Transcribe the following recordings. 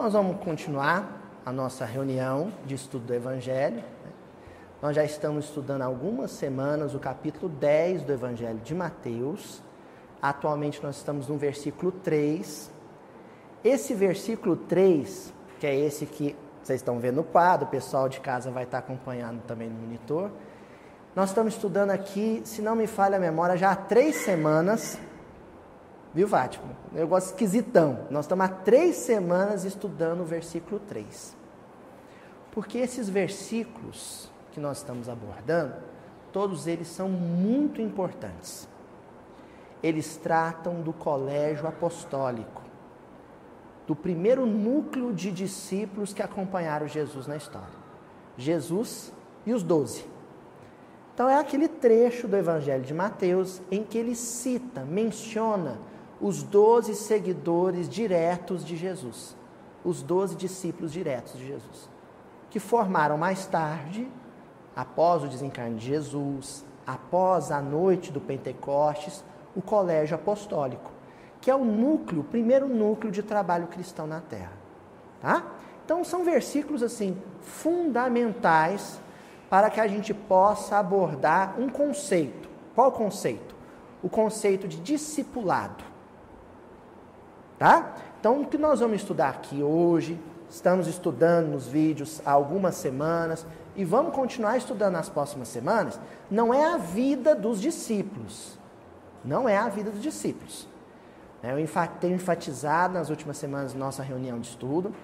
nós vamos continuar a nossa reunião de estudo do Evangelho. Nós já estamos estudando há algumas semanas o capítulo 10 do Evangelho de Mateus. Atualmente, nós estamos no versículo 3. Esse versículo 3, que é esse que vocês estão vendo no quadro, o pessoal de casa vai estar acompanhando também no monitor. Nós estamos estudando aqui, se não me falha a memória, já há três semanas Viu, Fátima? Negócio esquisitão. Nós estamos há três semanas estudando o versículo 3. Porque esses versículos que nós estamos abordando, todos eles são muito importantes. Eles tratam do colégio apostólico, do primeiro núcleo de discípulos que acompanharam Jesus na história. Jesus e os doze. Então é aquele trecho do Evangelho de Mateus em que ele cita, menciona os doze seguidores diretos de Jesus, os doze discípulos diretos de Jesus, que formaram mais tarde, após o desencarne de Jesus, após a noite do Pentecostes, o colégio apostólico, que é o núcleo, o primeiro núcleo de trabalho cristão na Terra. Tá? Então são versículos assim fundamentais para que a gente possa abordar um conceito. Qual conceito? O conceito de discipulado tá? Então, o que nós vamos estudar aqui hoje, estamos estudando nos vídeos há algumas semanas e vamos continuar estudando nas próximas semanas, não é a vida dos discípulos. Não é a vida dos discípulos. Eu tenho enfatizado nas últimas semanas nossa reunião de estudo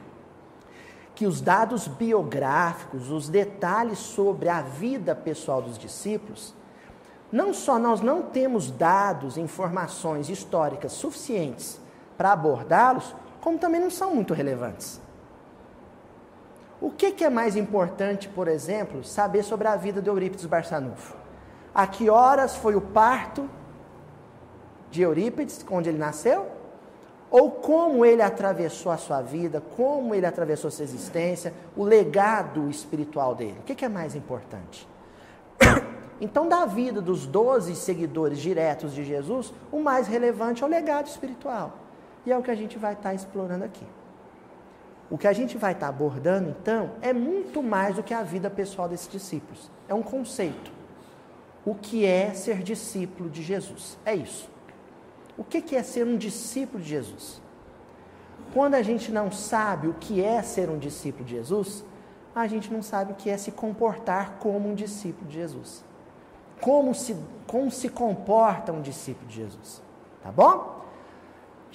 que os dados biográficos, os detalhes sobre a vida pessoal dos discípulos, não só nós não temos dados, informações históricas suficientes para abordá-los, como também não são muito relevantes. O que, que, é mais importante, por exemplo, saber sobre a vida de Eurípides Barçanufo? A que horas foi o parto de Eurípides, onde ele nasceu? Ou como ele atravessou a sua vida, como ele atravessou sua existência, o legado espiritual dele? O que, que é mais importante? Então, da vida dos doze seguidores diretos de Jesus, o mais relevante é o legado espiritual. E é o que a gente vai estar tá explorando aqui. O que a gente vai estar tá abordando, então, é muito mais do que a vida pessoal desses discípulos. É um conceito. O que é ser discípulo de Jesus? É isso. O que é ser um discípulo de Jesus? Quando a gente não sabe o que é ser um discípulo de Jesus, a gente não sabe o que é se comportar como um discípulo de Jesus. Como se, como se comporta um discípulo de Jesus. Tá bom?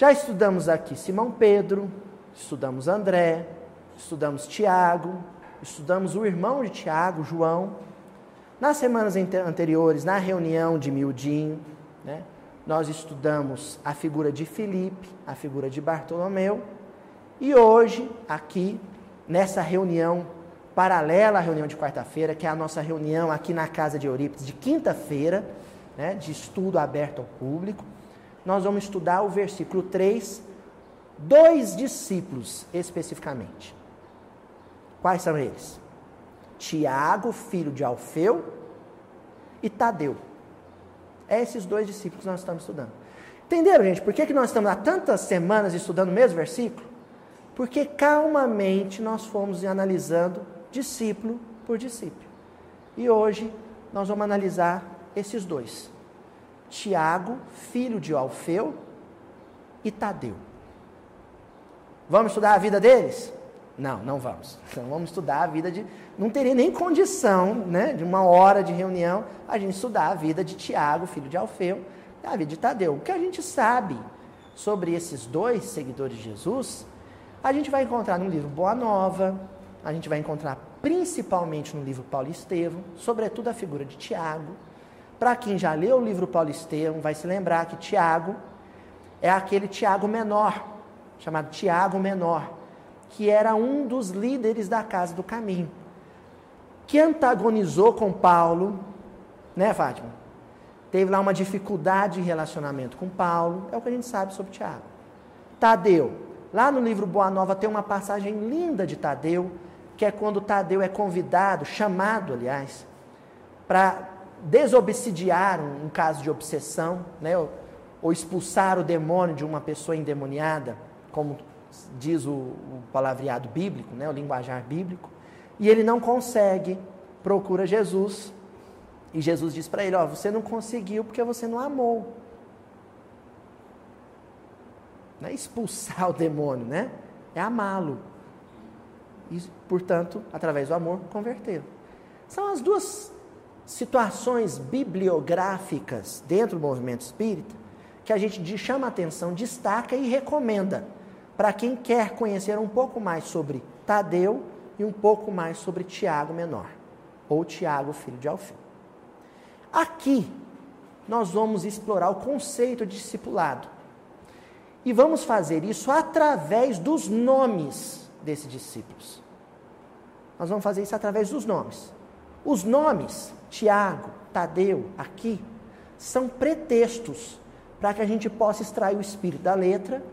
Já estudamos aqui Simão Pedro, estudamos André, estudamos Tiago, estudamos o irmão de Tiago, João. Nas semanas anteriores, na reunião de Mildinho, né, nós estudamos a figura de Filipe, a figura de Bartolomeu. E hoje, aqui, nessa reunião paralela à reunião de quarta-feira, que é a nossa reunião aqui na casa de Eurípides, de quinta-feira, né, de estudo aberto ao público, nós vamos estudar o versículo 3, dois discípulos especificamente. Quais são eles? Tiago, filho de Alfeu, e Tadeu. É esses dois discípulos que nós estamos estudando. Entenderam, gente? Por que, que nós estamos há tantas semanas estudando o mesmo versículo? Porque calmamente nós fomos analisando discípulo por discípulo. E hoje nós vamos analisar esses dois. Tiago, filho de Alfeu, e Tadeu. Vamos estudar a vida deles? Não, não vamos. Então vamos estudar a vida de. Não teria nem condição, né, de uma hora de reunião, a gente estudar a vida de Tiago, filho de Alfeu, e a vida de Tadeu. O que a gente sabe sobre esses dois seguidores de Jesus, a gente vai encontrar no livro Boa Nova, a gente vai encontrar principalmente no livro Paulo Estevam, sobretudo a figura de Tiago para quem já leu o livro Paulo Estevam, vai se lembrar que Tiago é aquele Tiago menor, chamado Tiago menor, que era um dos líderes da Casa do Caminho, que antagonizou com Paulo, né, Fátima? Teve lá uma dificuldade de relacionamento com Paulo, é o que a gente sabe sobre Tiago. Tadeu, lá no livro Boa Nova tem uma passagem linda de Tadeu, que é quando Tadeu é convidado, chamado, aliás, para desobsidiar um, caso de obsessão, né, ou, ou expulsar o demônio de uma pessoa endemoniada. como diz o, o palavreado bíblico, né, o linguajar bíblico, e ele não consegue, procura Jesus, e Jesus diz para ele: Ó, você não conseguiu porque você não amou. Não é expulsar o demônio, né? É amá-lo. E, portanto, através do amor, convertê-lo. São as duas situações bibliográficas dentro do movimento espírita que a gente chama atenção, destaca e recomenda para quem quer conhecer um pouco mais sobre Tadeu e um pouco mais sobre Tiago Menor, ou Tiago, filho de Alfim. Aqui, nós vamos explorar o conceito de discipulado. E vamos fazer isso através dos nomes desses discípulos. Nós vamos fazer isso através dos nomes. Os nomes, Tiago, Tadeu, aqui, são pretextos para que a gente possa extrair o espírito da letra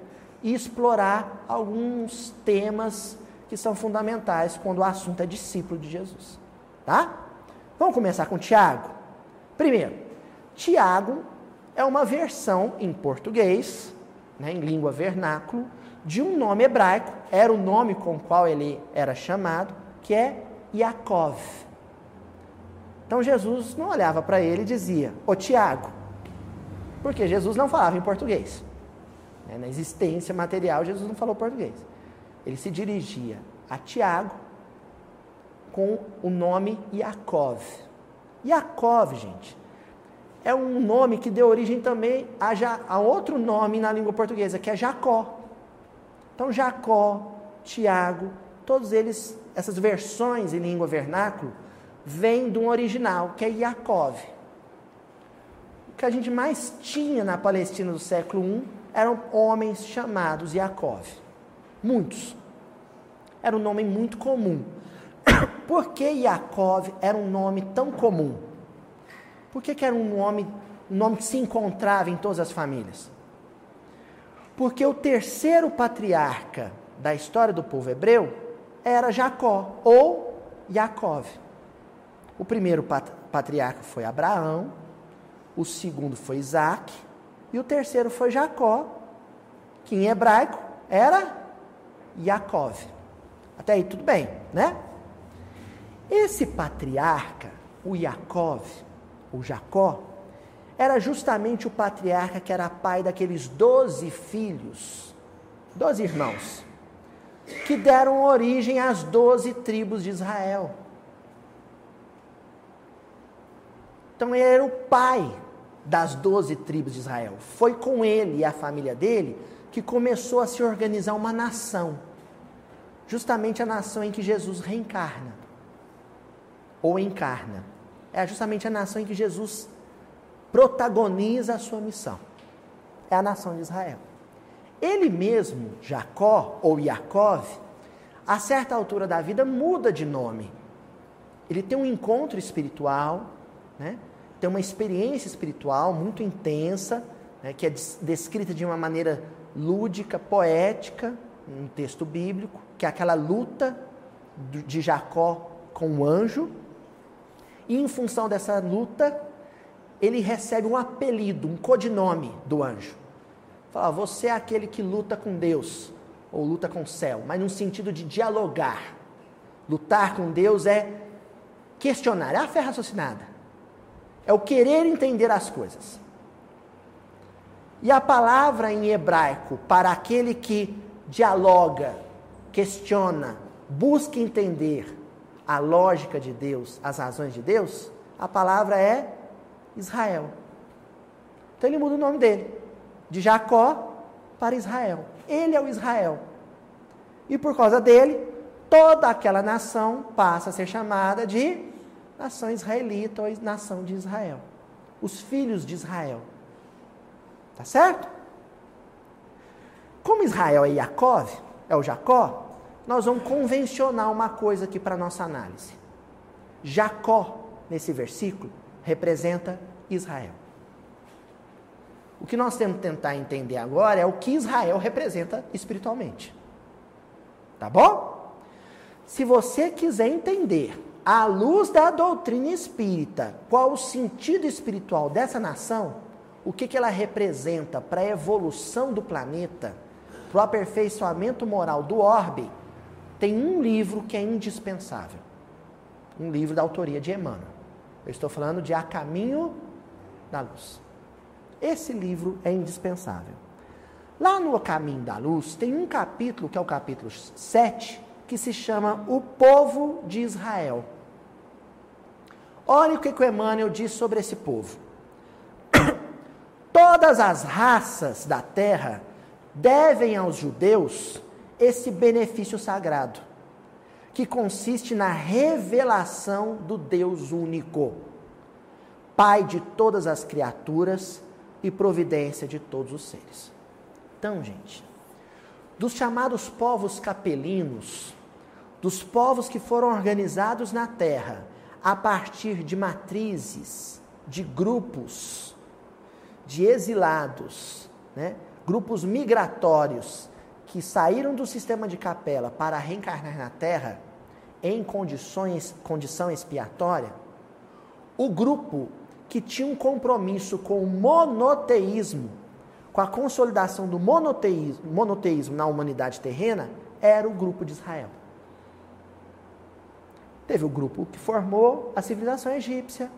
e explorar alguns temas que são fundamentais quando o assunto é discípulo de Jesus. Tá? Vamos começar com Tiago. Primeiro, Tiago é uma versão em português, né, em língua vernáculo, de um nome hebraico, era o nome com o qual ele era chamado, que é Yaakov. Então Jesus não olhava para ele e dizia, ô Tiago, porque Jesus não falava em português. Né, na existência material, Jesus não falou português. Ele se dirigia a Tiago com o nome Yaakov. Yaakov, gente, é um nome que deu origem também a, a outro nome na língua portuguesa, que é Jacó. Então, Jacó, Tiago, todos eles, essas versões em língua vernáculo, vêm de um original, que é Yaakov. O que a gente mais tinha na Palestina do século I eram homens chamados Yaakov. Muitos. Era um nome muito comum. Por que Yaakov era um nome tão comum? Por que, que era um nome, um nome que se encontrava em todas as famílias? Porque o terceiro patriarca da história do povo hebreu era Jacó, ou Yaakov. O primeiro patriarca foi Abraão, o segundo foi Isaac, e o terceiro foi Jacó, que em hebraico era Yaakov. Até aí tudo bem, né? Esse patriarca, o Yaakov, o Jacó, era justamente o patriarca que era pai daqueles doze filhos, doze irmãos, que deram origem às doze tribos de Israel. Então ele era o pai das doze tribos de Israel. Foi com ele e a família dele que começou a se organizar uma nação. Justamente a nação em que Jesus reencarna. Ou encarna. É justamente a nação em que Jesus protagoniza a sua missão. É a nação de Israel. Ele mesmo, Jacó ou Yaakov, a certa altura da vida muda de nome. Ele tem um encontro espiritual, né? Tem uma experiência espiritual muito intensa, né, que é descrita de uma maneira lúdica, poética, no texto bíblico, que é aquela luta de Jacó com o anjo. E em função dessa luta, ele recebe um apelido, um codinome do anjo. Fala, você é aquele que luta com Deus, ou luta com o céu, mas no sentido de dialogar. Lutar com Deus é questionar, é a fé raciocinada. É o querer entender as coisas. E a palavra em hebraico para aquele que dialoga, questiona, busca entender a lógica de Deus, as razões de Deus, a palavra é Israel. Então ele muda o nome dele, de Jacó para Israel. Ele é o Israel. E por causa dele, toda aquela nação passa a ser chamada de nação israelita ou nação de Israel. Os filhos de Israel. Tá certo? Como Israel é Yaakov, é o Jacó, nós vamos convencionar uma coisa aqui para nossa análise. Jacó, nesse versículo, representa Israel. O que nós temos que tentar entender agora é o que Israel representa espiritualmente. Tá bom? Se você quiser entender à luz da doutrina espírita, qual o sentido espiritual dessa nação, o que, que ela representa para a evolução do planeta, para o aperfeiçoamento moral do orbe, tem um livro que é indispensável. Um livro da autoria de Emmanuel. Eu estou falando de A Caminho da Luz. Esse livro é indispensável. Lá no Caminho da Luz tem um capítulo, que é o capítulo 7, que se chama O Povo de Israel. Olha o que o Emmanuel diz sobre esse povo. Todas as raças da terra devem aos judeus esse benefício sagrado, que consiste na revelação do Deus único, Pai de todas as criaturas e providência de todos os seres. Então, gente, dos chamados povos capelinos, dos povos que foram organizados na terra a partir de matrizes, de grupos, de exilados, né? grupos migratórios que saíram do sistema de capela para reencarnar na terra em condições, condição expiatória, o grupo que tinha um compromisso com o monoteísmo com a consolidação do monoteísmo, monoteísmo na humanidade terrena, era o grupo de Israel. Teve o grupo que formou a civilização egípcia,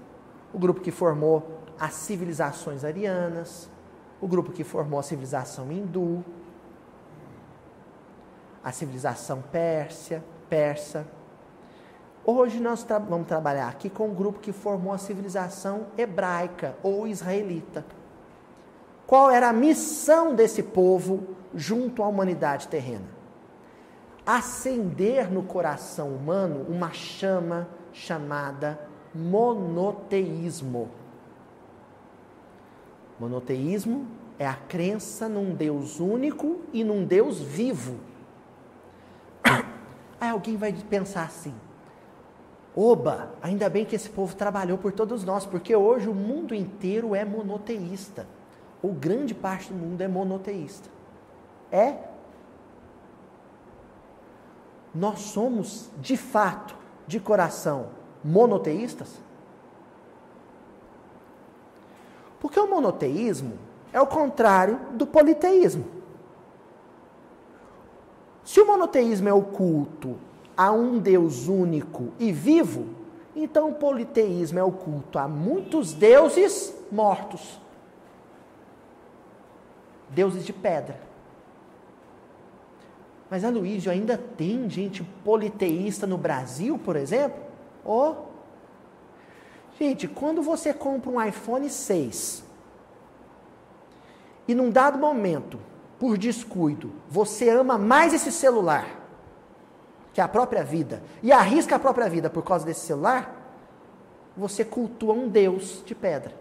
o grupo que formou as civilizações arianas, o grupo que formou a civilização hindu, a civilização pérsia, persa. Hoje nós tra vamos trabalhar aqui com o grupo que formou a civilização hebraica ou israelita. Qual era a missão desse povo junto à humanidade terrena? Acender no coração humano uma chama chamada monoteísmo. Monoteísmo é a crença num Deus único e num Deus vivo. Aí alguém vai pensar assim: Oba, ainda bem que esse povo trabalhou por todos nós, porque hoje o mundo inteiro é monoteísta ou grande parte do mundo é monoteísta. É. Nós somos, de fato, de coração, monoteístas? Porque o monoteísmo é o contrário do politeísmo. Se o monoteísmo é o culto a um Deus único e vivo, então o politeísmo é o culto a muitos deuses mortos deuses de pedra. Mas Aloysio, ainda tem gente politeísta no Brasil, por exemplo? Oh. Gente, quando você compra um iPhone 6 e num dado momento, por descuido, você ama mais esse celular que a própria vida e arrisca a própria vida por causa desse celular, você cultua um Deus de pedra.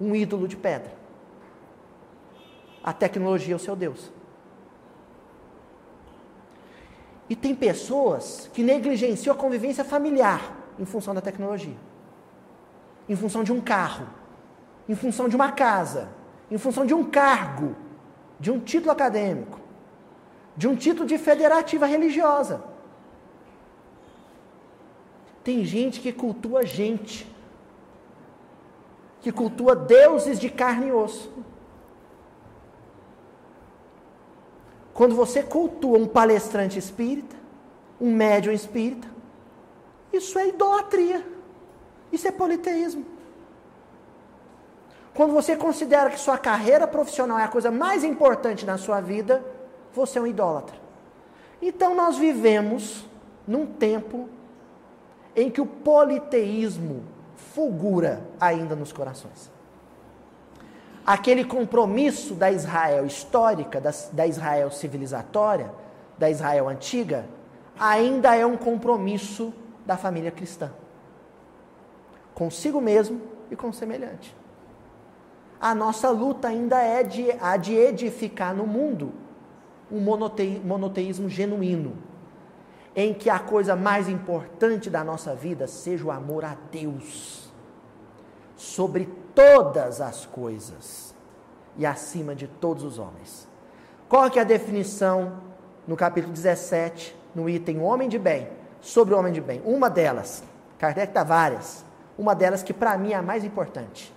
Um ídolo de pedra a tecnologia é o seu Deus. E tem pessoas que negligenciam a convivência familiar em função da tecnologia, em função de um carro, em função de uma casa, em função de um cargo, de um título acadêmico, de um título de federativa religiosa. Tem gente que cultua gente, que cultua deuses de carne e osso. Quando você cultua um palestrante espírita, um médium espírita, isso é idolatria. Isso é politeísmo. Quando você considera que sua carreira profissional é a coisa mais importante na sua vida, você é um idólatra. Então nós vivemos num tempo em que o politeísmo fulgura ainda nos corações aquele compromisso da Israel histórica, da, da Israel civilizatória, da Israel antiga, ainda é um compromisso da família cristã. Consigo mesmo e com semelhante. A nossa luta ainda é de, a de edificar no mundo um monoteísmo genuíno, em que a coisa mais importante da nossa vida seja o amor a Deus, sobre todas as coisas e acima de todos os homens. Qual que é a definição no capítulo 17, no item homem de bem, sobre o homem de bem? Uma delas, Kardec dá várias, uma delas que para mim é a mais importante.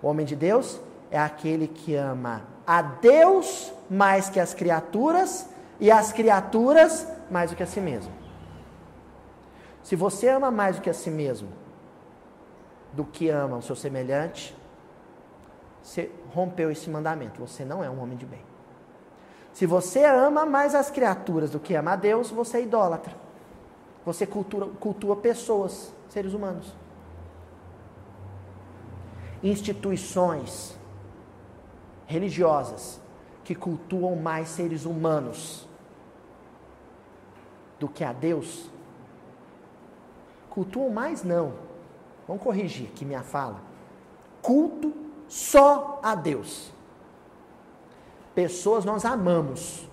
O homem de Deus é aquele que ama a Deus mais que as criaturas e as criaturas mais do que a si mesmo. Se você ama mais do que a si mesmo, do que ama o seu semelhante, você rompeu esse mandamento. Você não é um homem de bem. Se você ama mais as criaturas do que ama a Deus, você é idólatra. Você cultua, cultua pessoas, seres humanos. Instituições religiosas que cultuam mais seres humanos do que a Deus, cultuam mais não. Vamos corrigir aqui minha fala. Culto só a Deus. Pessoas nós amamos.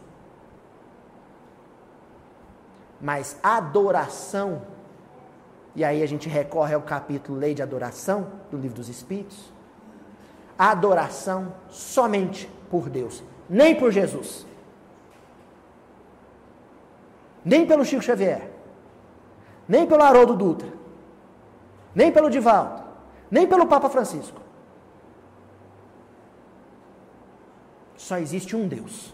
Mas adoração, e aí a gente recorre ao capítulo Lei de Adoração do Livro dos Espíritos. Adoração somente por Deus, nem por Jesus. Nem pelo Chico Xavier, nem pelo Haroldo Dutra, nem pelo Divaldo, nem pelo Papa Francisco. Só existe um Deus.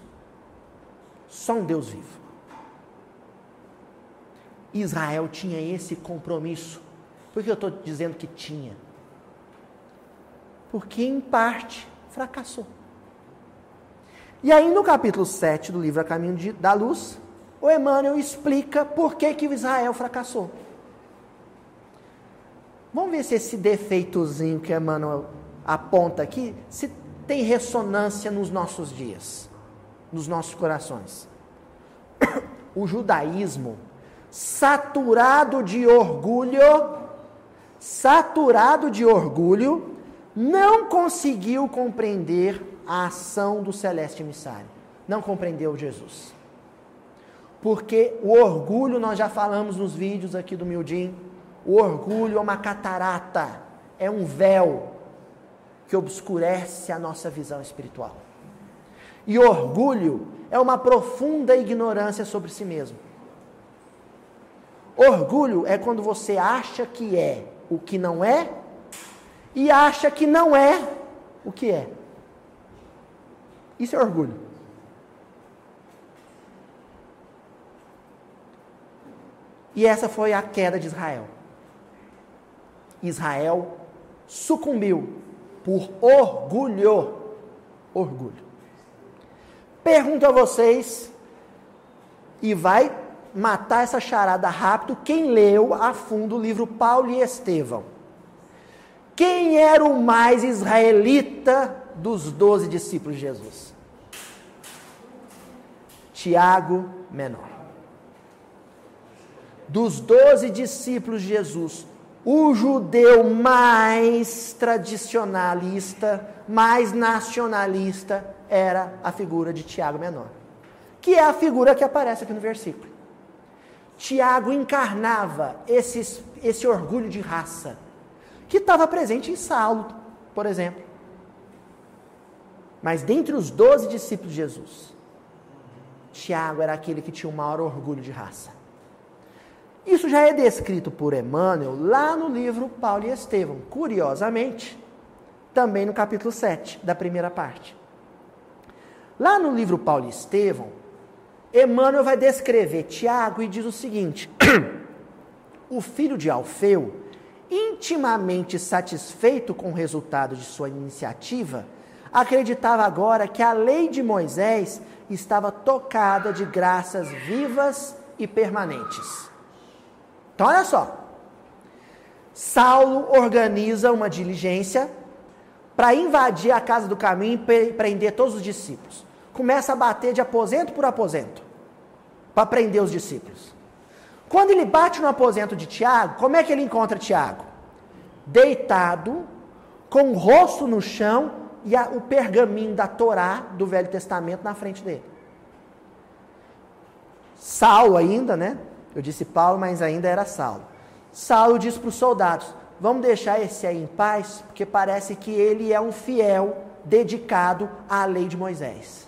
Só um Deus vivo. Israel tinha esse compromisso. Por que eu estou dizendo que tinha? Porque, em parte, fracassou. E aí, no capítulo 7 do livro A Caminho de, da Luz, o Emmanuel explica por que, que o Israel fracassou. Vamos ver se esse defeitozinho que Emmanuel aponta aqui, se tem ressonância nos nossos dias, nos nossos corações. O judaísmo, saturado de orgulho, saturado de orgulho, não conseguiu compreender a ação do celeste emissário. Não compreendeu Jesus. Porque o orgulho, nós já falamos nos vídeos aqui do Mildim, o orgulho é uma catarata, é um véu que obscurece a nossa visão espiritual. E orgulho é uma profunda ignorância sobre si mesmo. Orgulho é quando você acha que é o que não é e acha que não é o que é. Isso é orgulho. E essa foi a queda de Israel. Israel sucumbiu por orgulho. Orgulho. Pergunto a vocês, e vai matar essa charada rápido, quem leu a fundo o livro Paulo e Estevão? Quem era o mais israelita dos doze discípulos de Jesus? Tiago menor. Dos doze discípulos de Jesus, o judeu mais tradicionalista, mais nacionalista, era a figura de Tiago Menor, que é a figura que aparece aqui no versículo. Tiago encarnava esse, esse orgulho de raça, que estava presente em Saulo, por exemplo. Mas dentre os doze discípulos de Jesus, Tiago era aquele que tinha o maior orgulho de raça. Isso já é descrito por Emmanuel lá no livro Paulo e Estevão, curiosamente, também no capítulo 7, da primeira parte. Lá no livro Paulo e Estevão, Emmanuel vai descrever Tiago e diz o seguinte: o filho de Alfeu, intimamente satisfeito com o resultado de sua iniciativa, acreditava agora que a lei de Moisés estava tocada de graças vivas e permanentes. Então, olha só. Saulo organiza uma diligência para invadir a casa do caminho e prender todos os discípulos. Começa a bater de aposento por aposento para prender os discípulos. Quando ele bate no aposento de Tiago, como é que ele encontra Tiago? Deitado, com o rosto no chão e a, o pergaminho da Torá do Velho Testamento na frente dele. Saulo ainda, né? Eu disse Paulo, mas ainda era Saulo. Saulo diz para os soldados: vamos deixar esse aí em paz, porque parece que ele é um fiel dedicado à lei de Moisés.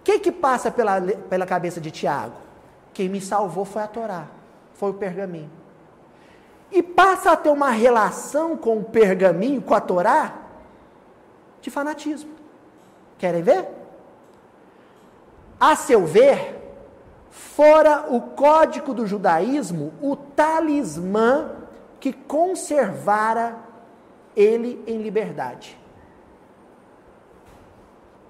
O que, que passa pela, pela cabeça de Tiago? Quem me salvou foi a Torá, foi o pergaminho. E passa a ter uma relação com o pergaminho, com a Torá, de fanatismo. Querem ver? A seu ver, fora o código do judaísmo, o talismã que conservara ele em liberdade.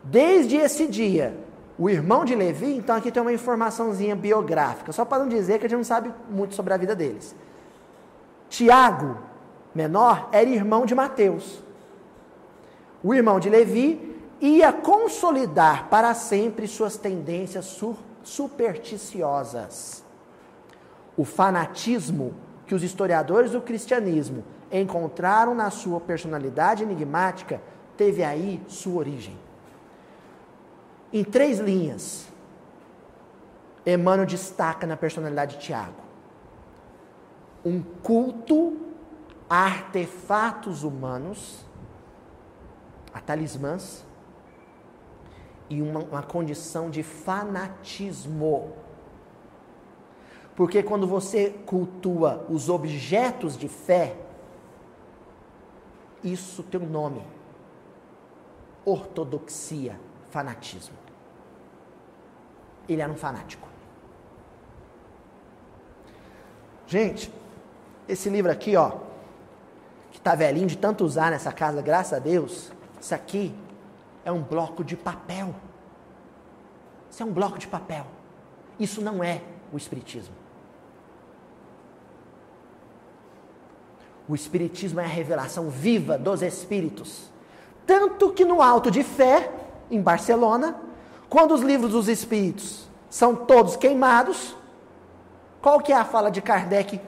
Desde esse dia, o irmão de Levi, então aqui tem uma informaçãozinha biográfica, só para não dizer que a gente não sabe muito sobre a vida deles. Tiago, menor, era irmão de Mateus. O irmão de Levi ia consolidar para sempre suas tendências supersticiosas. O fanatismo que os historiadores do cristianismo encontraram na sua personalidade enigmática teve aí sua origem. Em três linhas, Emmanuel destaca na personalidade de Tiago um culto a artefatos humanos, a talismãs, e uma, uma condição de fanatismo. Porque quando você cultua os objetos de fé, isso tem um nome: ortodoxia, fanatismo. Ele era um fanático. Gente, esse livro aqui, ó, que tá velhinho de tanto usar nessa casa, graças a Deus, isso aqui é um bloco de papel. Isso é um bloco de papel. Isso não é o Espiritismo. O Espiritismo é a revelação viva dos Espíritos. Tanto que no Alto de Fé, em Barcelona, quando os livros dos Espíritos são todos queimados, qual que é a fala de Kardec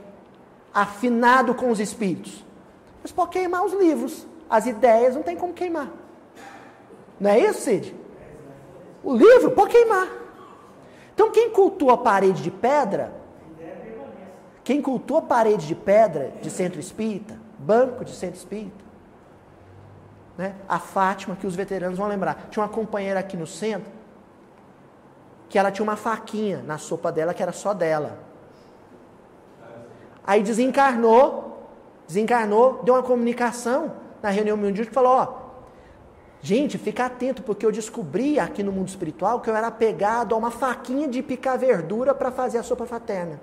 afinado com os Espíritos? Mas pode queimar os livros, as ideias não tem como queimar. Não é isso, Cid? O livro pode queimar. Então quem cultua a parede de pedra, quem cultua a parede de pedra de centro espírita, banco de centro espírita, né? a Fátima, que os veteranos vão lembrar. Tinha uma companheira aqui no centro, que ela tinha uma faquinha na sopa dela, que era só dela. Aí desencarnou, desencarnou, deu uma comunicação na reunião mundial que falou, ó, Gente, fica atento, porque eu descobri aqui no mundo espiritual que eu era pegado a uma faquinha de picar verdura para fazer a sopa fraterna.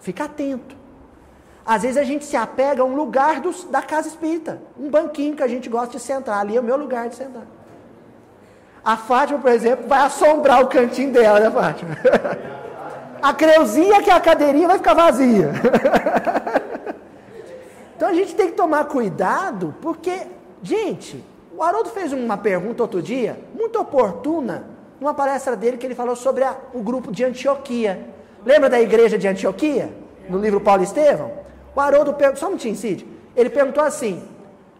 Fica atento. Às vezes a gente se apega a um lugar dos, da casa espírita, um banquinho que a gente gosta de sentar. Ali é o meu lugar de sentar. A Fátima, por exemplo, vai assombrar o cantinho dela, né, Fátima? A Creuzinha, que é a cadeirinha, vai ficar vazia. Então a gente tem que tomar cuidado, porque, gente, o Haroldo fez uma pergunta outro dia, muito oportuna, numa palestra dele, que ele falou sobre a, o grupo de Antioquia. Lembra da igreja de Antioquia? No livro Paulo Estevão? O Haroldo perguntou, só um minutinho. Ele perguntou assim: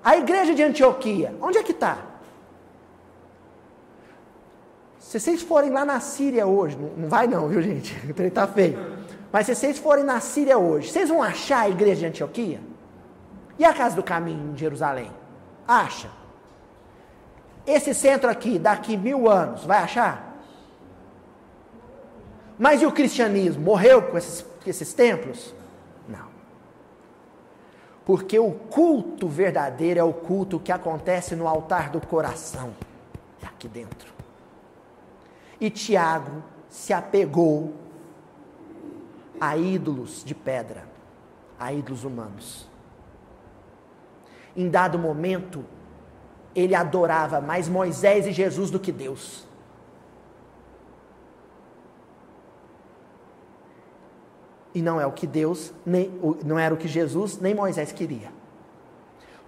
a igreja de Antioquia, onde é que está? Se vocês forem lá na Síria hoje, não, não vai não, viu gente? O trem está feio. Mas se vocês forem na Síria hoje, vocês vão achar a igreja de Antioquia? E a casa do caminho em Jerusalém? Acha. Esse centro aqui, daqui mil anos, vai achar? Mas e o cristianismo? Morreu com esses, com esses templos? Não. Porque o culto verdadeiro é o culto que acontece no altar do coração, aqui dentro. E Tiago se apegou a ídolos de pedra, a ídolos humanos. Em dado momento, ele adorava mais Moisés e Jesus do que Deus. E não é o que Deus, nem, não era o que Jesus nem Moisés queria.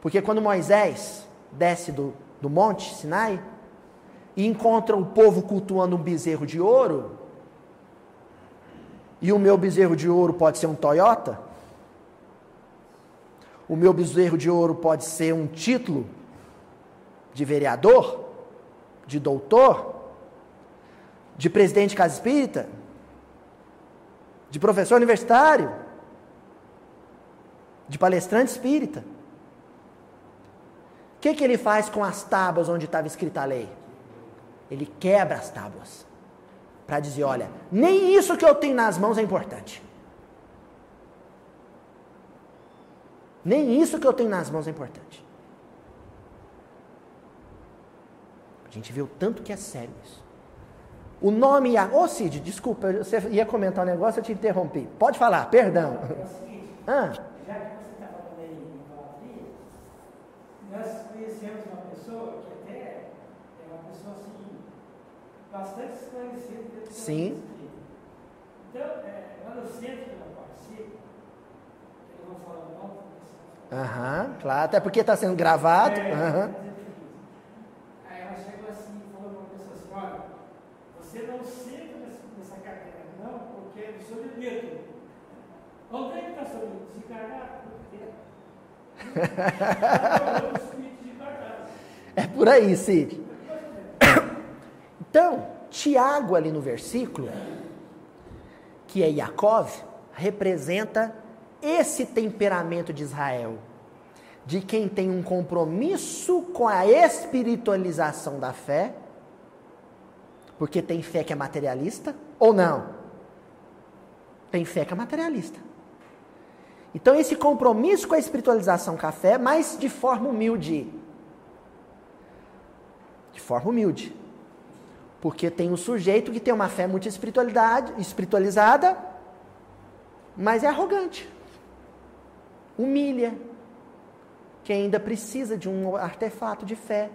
Porque quando Moisés desce do, do monte Sinai e encontra o povo cultuando um bezerro de ouro, e o meu bezerro de ouro pode ser um Toyota, o meu bezerro de ouro pode ser um título de vereador, de doutor, de presidente de casa espírita, de professor universitário, de palestrante espírita. O que, que ele faz com as tábuas onde estava escrita a lei? Ele quebra as tábuas para dizer: olha, nem isso que eu tenho nas mãos é importante. Nem isso que eu tenho nas mãos é importante. A gente vê o tanto que é sério isso. O nome Ô oh, Cid, desculpa, você ia comentar um negócio, eu te interrompi. Pode falar, perdão. É o seguinte, ah. já que você está falando aí em idolatria, nós conhecemos uma pessoa que até é uma pessoa assim, bastante esclarecida Sim. Então, é, lá no centro que eu participo, eu não vou falar o nome, Aham, claro, até porque está sendo gravado. É, uhum. Onde é que está seu desencarnado? é por aí, Cid. Então, Tiago ali no versículo, que é Yaakov, representa esse temperamento de Israel, de quem tem um compromisso com a espiritualização da fé, porque tem fé que é materialista, ou não? Tem fé que é materialista. Então, esse compromisso com a espiritualização café, mas de forma humilde. De forma humilde. Porque tem um sujeito que tem uma fé muito espiritualizada, mas é arrogante. Humilha. Que ainda precisa de um artefato de fé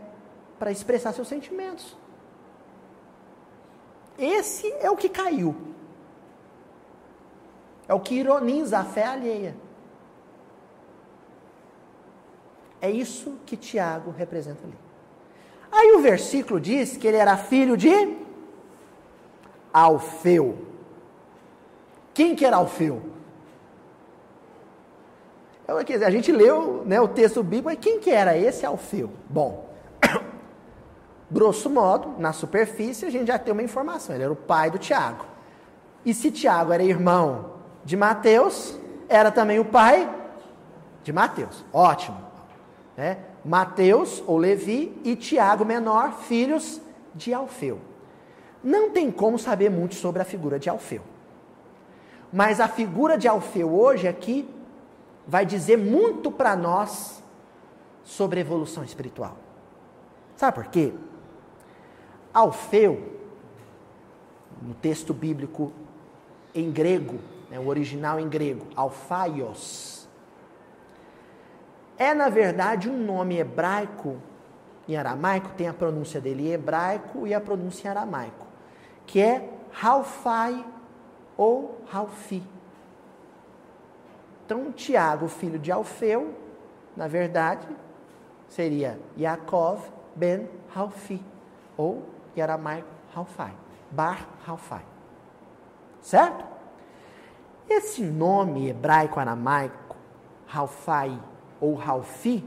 para expressar seus sentimentos. Esse é o que caiu. É o que ironiza a fé alheia. É isso que Tiago representa ali. Aí o versículo diz que ele era filho de Alfeu. Quem que era Alfeu? A gente leu né, o texto bíblico, mas quem que era esse Alfeu? Bom, grosso modo, na superfície, a gente já tem uma informação. Ele era o pai do Tiago. E se Tiago era irmão de Mateus, era também o pai de Mateus. Ótimo. Né? Mateus ou Levi e Tiago menor, filhos de Alfeu. Não tem como saber muito sobre a figura de Alfeu. Mas a figura de Alfeu hoje aqui vai dizer muito para nós sobre evolução espiritual. Sabe por quê? Alfeu, no texto bíblico em grego, né, o original em grego, alfaios, é na verdade um nome hebraico em aramaico, tem a pronúncia dele em hebraico e a pronúncia em aramaico, que é Ralfai ou Ralfi. Então, Tiago, filho de Alfeu, na verdade, seria Yaakov ben Ralfi, ou em aramaico Ralfai, Bar Ralfai. Certo? Esse nome hebraico-aramaico, Ralfai, ou Ralfi,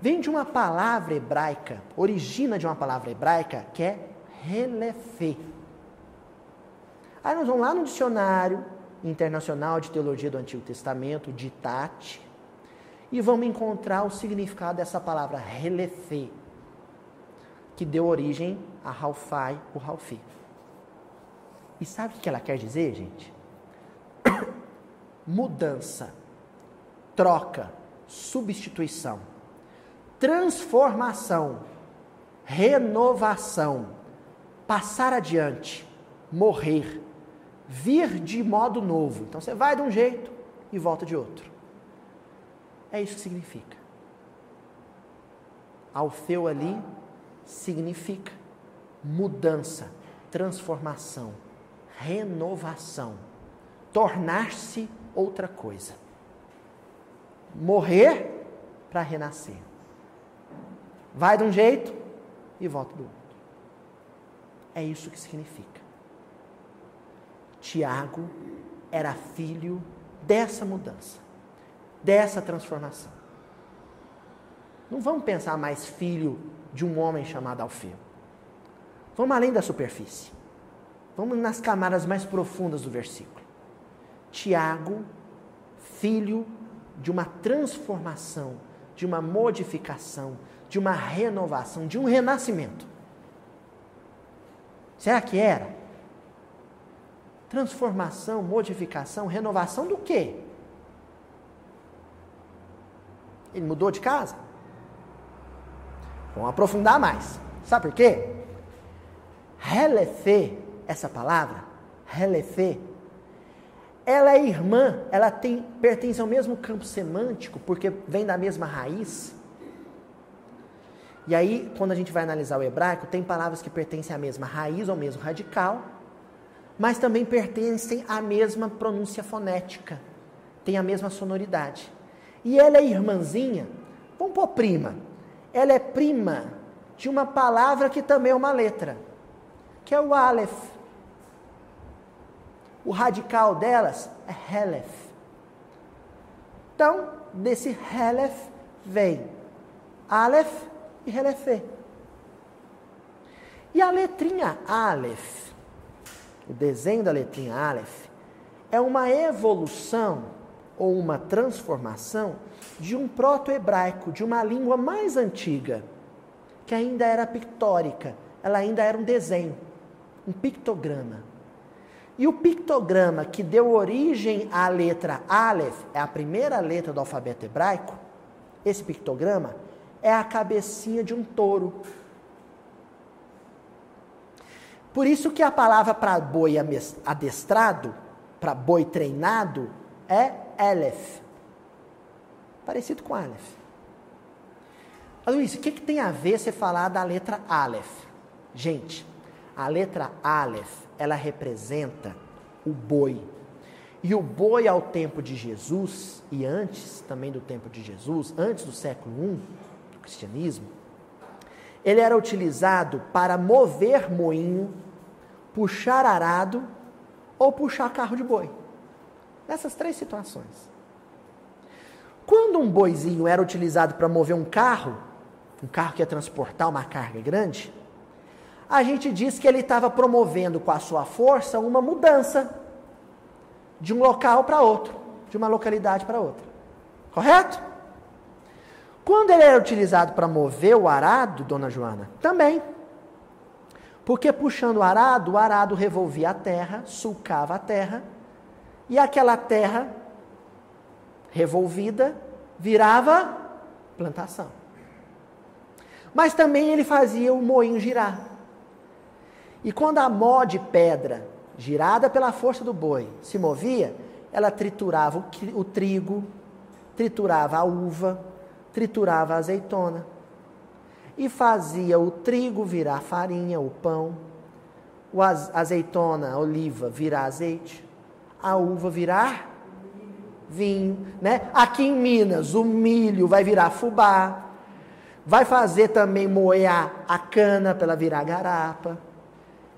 vem de uma palavra hebraica, origina de uma palavra hebraica que é relefê. Aí nós vamos lá no dicionário internacional de teologia do Antigo Testamento, Ditate, e vamos encontrar o significado dessa palavra relefê, que deu origem a Ralfai ou Ralfi. E sabe o que ela quer dizer, gente? Mudança, troca, substituição, transformação, renovação, passar adiante, morrer, vir de modo novo. Então você vai de um jeito e volta de outro. É isso que significa. Alfeu ali significa mudança, transformação, renovação, tornar-se outra coisa morrer para renascer. Vai de um jeito e volta do outro. É isso que significa. Tiago era filho dessa mudança, dessa transformação. Não vamos pensar mais filho de um homem chamado Alfeu. Vamos além da superfície. Vamos nas camadas mais profundas do versículo. Tiago, filho de uma transformação, de uma modificação, de uma renovação, de um renascimento. Será que era? Transformação, modificação, renovação do quê? Ele mudou de casa? Vamos aprofundar mais. Sabe por quê? Helefe, essa palavra, Helefe, ela é irmã, ela tem, pertence ao mesmo campo semântico, porque vem da mesma raiz. E aí, quando a gente vai analisar o hebraico, tem palavras que pertencem à mesma raiz, ao mesmo radical, mas também pertencem à mesma pronúncia fonética, tem a mesma sonoridade. E ela é irmãzinha, vamos pôr prima. Ela é prima de uma palavra que também é uma letra, que é o Aleph. O radical delas é Helef. Então, desse Helef vem Aleph e Helefê. E a letrinha Aleph, o desenho da letrinha Aleph, é uma evolução ou uma transformação de um proto-hebraico, de uma língua mais antiga, que ainda era pictórica, ela ainda era um desenho, um pictograma. E o pictograma que deu origem à letra Aleph, é a primeira letra do alfabeto hebraico, esse pictograma é a cabecinha de um touro. Por isso que a palavra para boi adestrado, para boi treinado, é Aleph. Parecido com Aleph. Luiz, o que, que tem a ver você falar da letra Aleph? Gente, a letra Aleph, ela representa o boi. E o boi ao tempo de Jesus, e antes também do tempo de Jesus, antes do século I do cristianismo, ele era utilizado para mover moinho, puxar arado ou puxar carro de boi. Nessas três situações. Quando um boizinho era utilizado para mover um carro, um carro que ia transportar uma carga grande, a gente diz que ele estava promovendo com a sua força uma mudança de um local para outro, de uma localidade para outra. Correto? Quando ele era utilizado para mover o arado, dona Joana, também. Porque puxando o arado, o arado revolvia a terra, sulcava a terra, e aquela terra revolvida virava plantação. Mas também ele fazia o moinho girar. E quando a mó de pedra, girada pela força do boi, se movia, ela triturava o, trigo, triturava a uva, triturava a azeitona. E fazia o trigo virar farinha, o pão, o azeitona, a oliva virar azeite, a uva virar vinho, né? Aqui em Minas, o milho vai virar fubá, vai fazer também moer a, cana para ela virar garapa.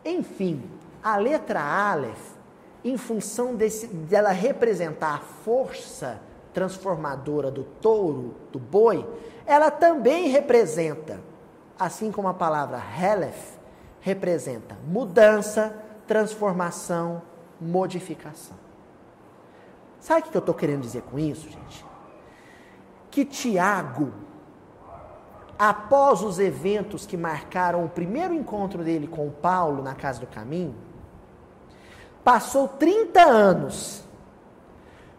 Enfim, a letra Aleph, em função desse, dela representar a força transformadora do touro, do boi, ela também representa, assim como a palavra Helef representa mudança, transformação, modificação. Sabe o que eu estou querendo dizer com isso, gente? Que Tiago, após os eventos que marcaram o primeiro encontro dele com Paulo na Casa do Caminho, passou 30 anos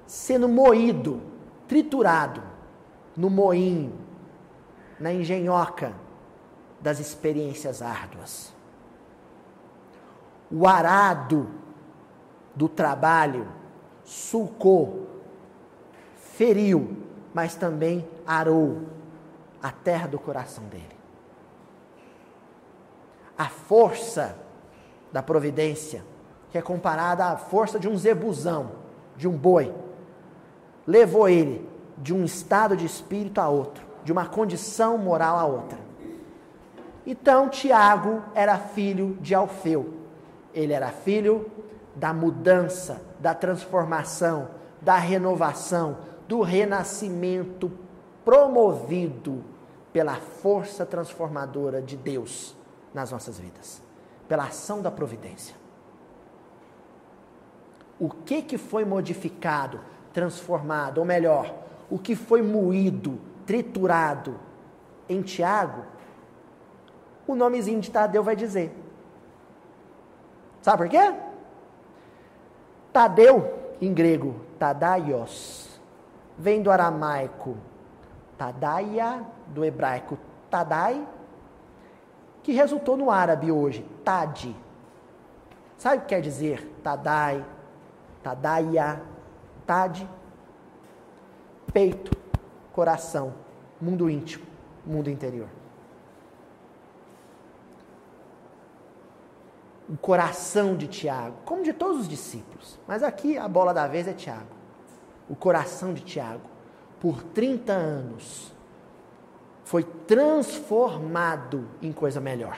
sendo moído, triturado no moinho, na engenhoca das experiências árduas. O arado do trabalho sulcou, feriu, mas também arou a terra do coração dele. A força da providência, que é comparada à força de um zebuzão, de um boi, levou ele de um estado de espírito a outro, de uma condição moral a outra. Então Tiago era filho de Alfeu. Ele era filho da mudança, da transformação, da renovação, do renascimento promovido pela força transformadora de Deus nas nossas vidas, pela ação da providência. O que que foi modificado, transformado, ou melhor, o que foi moído, triturado em Tiago, o nomezinho de Tadeu vai dizer. Sabe por quê? Tadeu, em grego, Tadaios, vem do aramaico Tadaia, do hebraico Tadai, que resultou no árabe hoje, Tadi. Sabe o que quer dizer Tadai, Tadaia, Tadi? Peito, coração, mundo íntimo, mundo interior. O coração de Tiago, como de todos os discípulos, mas aqui a bola da vez é Tiago. O coração de Tiago, por 30 anos, foi transformado em coisa melhor.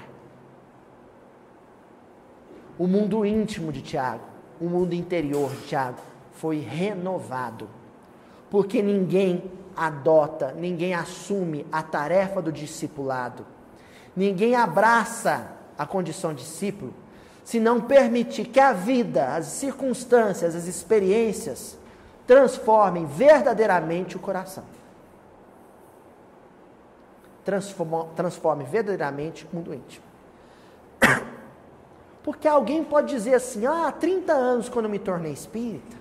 O mundo íntimo de Tiago, o mundo interior de Tiago, foi renovado. Porque ninguém adota, ninguém assume a tarefa do discipulado, ninguém abraça a condição de discípulo, se não permitir que a vida, as circunstâncias, as experiências transformem verdadeiramente o coração transforme verdadeiramente o mundo íntimo. Porque alguém pode dizer assim: ah, há 30 anos, quando eu me tornei espírita,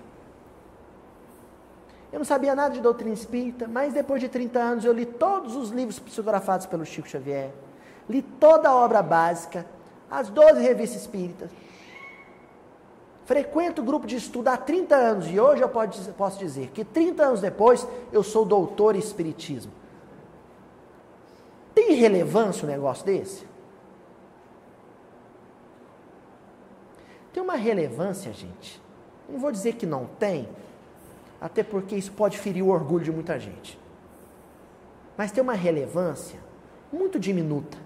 eu não sabia nada de doutrina espírita, mas depois de 30 anos eu li todos os livros psicografados pelo Chico Xavier, li toda a obra básica, as 12 revistas espíritas. Frequento o grupo de estudo há 30 anos e hoje eu posso dizer que 30 anos depois eu sou doutor em espiritismo. Tem relevância um negócio desse? Tem uma relevância, gente. Não vou dizer que não tem, até porque isso pode ferir o orgulho de muita gente. Mas tem uma relevância muito diminuta.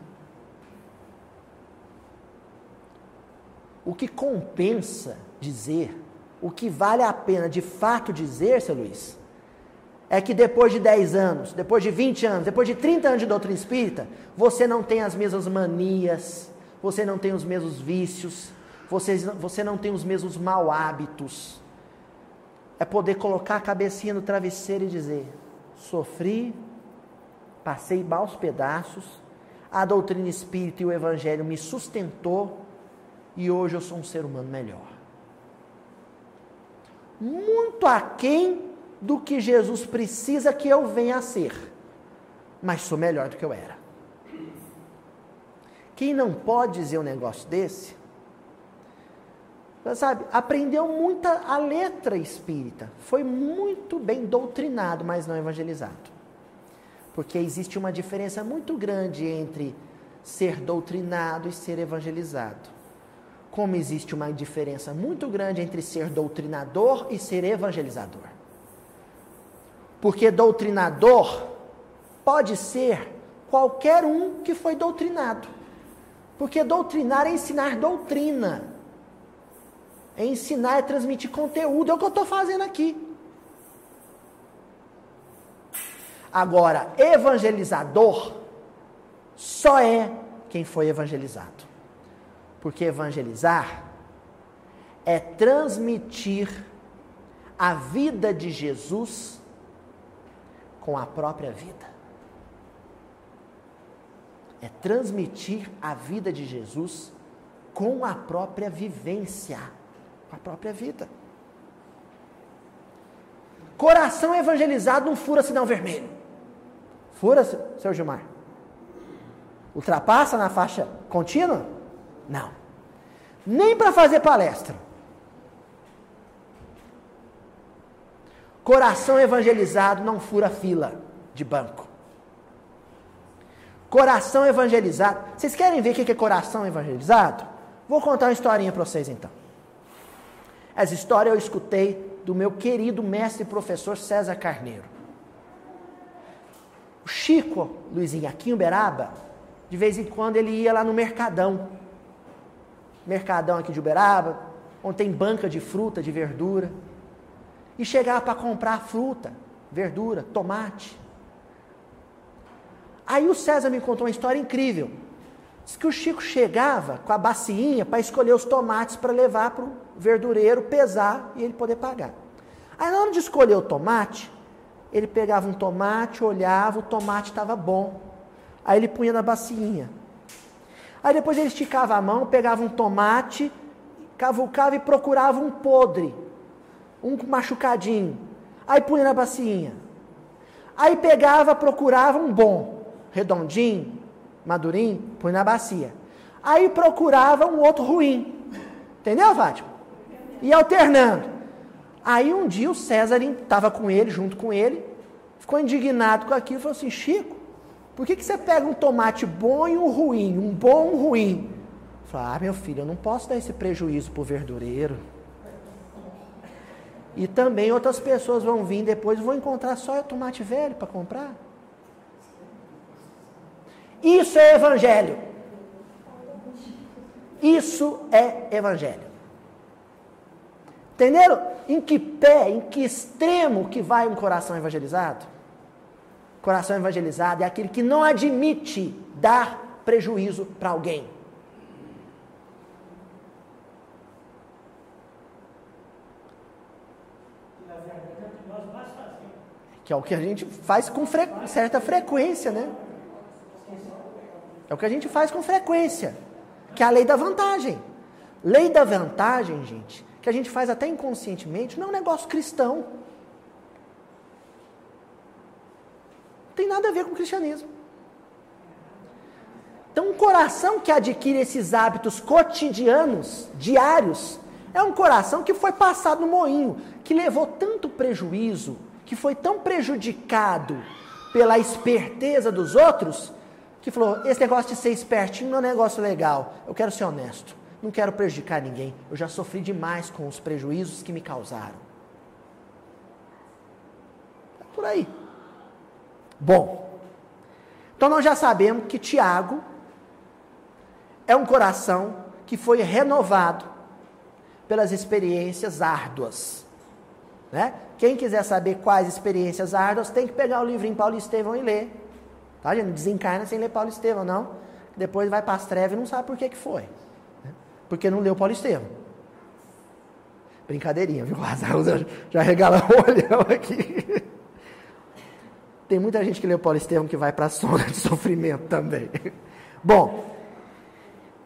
O que compensa dizer, o que vale a pena de fato dizer, seu Luiz, é que depois de 10 anos, depois de 20 anos, depois de 30 anos de doutrina espírita, você não tem as mesmas manias, você não tem os mesmos vícios, você, você não tem os mesmos mau hábitos. É poder colocar a cabecinha no travesseiro e dizer: sofri, passei maus pedaços, a doutrina espírita e o evangelho me sustentou e hoje eu sou um ser humano melhor. Muito aquém do que Jesus precisa que eu venha a ser, mas sou melhor do que eu era. Quem não pode dizer um negócio desse, sabe, aprendeu muita a letra espírita, foi muito bem doutrinado, mas não evangelizado. Porque existe uma diferença muito grande entre ser doutrinado e ser evangelizado. Como existe uma diferença muito grande entre ser doutrinador e ser evangelizador. Porque doutrinador pode ser qualquer um que foi doutrinado. Porque doutrinar é ensinar doutrina. É ensinar, é transmitir conteúdo. É o que eu estou fazendo aqui. Agora, evangelizador só é quem foi evangelizado. Porque evangelizar é transmitir a vida de Jesus com a própria vida. É transmitir a vida de Jesus com a própria vivência, com a própria vida. Coração evangelizado não fura sinal vermelho. Fura, seu Gilmar? Ultrapassa na faixa contínua? Não. Nem para fazer palestra. Coração evangelizado não fura fila de banco. Coração evangelizado. Vocês querem ver o que é coração evangelizado? Vou contar uma historinha para vocês então. Essa história eu escutei do meu querido mestre e professor César Carneiro. O Chico, Luizinho, aqui em Uberaba, de vez em quando ele ia lá no Mercadão. Mercadão aqui de Uberaba, onde tem banca de fruta, de verdura e chegava para comprar fruta, verdura, tomate. Aí o César me contou uma história incrível. Diz que o Chico chegava com a bacinha para escolher os tomates para levar para o verdureiro pesar e ele poder pagar. Aí na hora de escolher o tomate, ele pegava um tomate, olhava, o tomate estava bom. Aí ele punha na bacinha. Aí depois ele esticava a mão, pegava um tomate, cavucava e procurava um podre um machucadinho. Aí punha na bacinha. Aí pegava, procurava um bom, redondinho, madurinho, põe na bacia. Aí procurava um outro ruim. Entendeu, Fátima? E alternando. Aí um dia o César estava com ele, junto com ele, ficou indignado com aquilo e falou assim: Chico, por que, que você pega um tomate bom e um ruim, um bom e um ruim? Falei, ah, meu filho, eu não posso dar esse prejuízo para o verdureiro. E também outras pessoas vão vir depois e vão encontrar só o tomate velho para comprar. Isso é evangelho. Isso é evangelho. Entenderam? Em que pé, em que extremo que vai um coração evangelizado? Coração evangelizado é aquele que não admite dar prejuízo para alguém. Que é o que a gente faz com fre certa frequência, né? É o que a gente faz com frequência. Que é a lei da vantagem. Lei da vantagem, gente, que a gente faz até inconscientemente, não é um negócio cristão. Tem nada a ver com o cristianismo. Então, um coração que adquire esses hábitos cotidianos, diários, é um coração que foi passado no moinho, que levou tanto prejuízo, que foi tão prejudicado pela esperteza dos outros, que falou: esse negócio de ser espertinho não é um negócio legal, eu quero ser honesto, não quero prejudicar ninguém, eu já sofri demais com os prejuízos que me causaram. É por aí. Bom, então nós já sabemos que Tiago é um coração que foi renovado pelas experiências árduas. Né? Quem quiser saber quais experiências árduas, tem que pegar o livrinho Paulo Estevão e ler. Tá, gente? Desencarna sem ler Paulo Estevão, não. Depois vai para as trevas e não sabe por que, que foi. Né? Porque não leu Paulo Estevão. Brincadeirinha, viu? Já, já regala o olhão aqui. Tem muita gente que leu Paulo Estevão que vai para a zona de sofrimento também. Bom,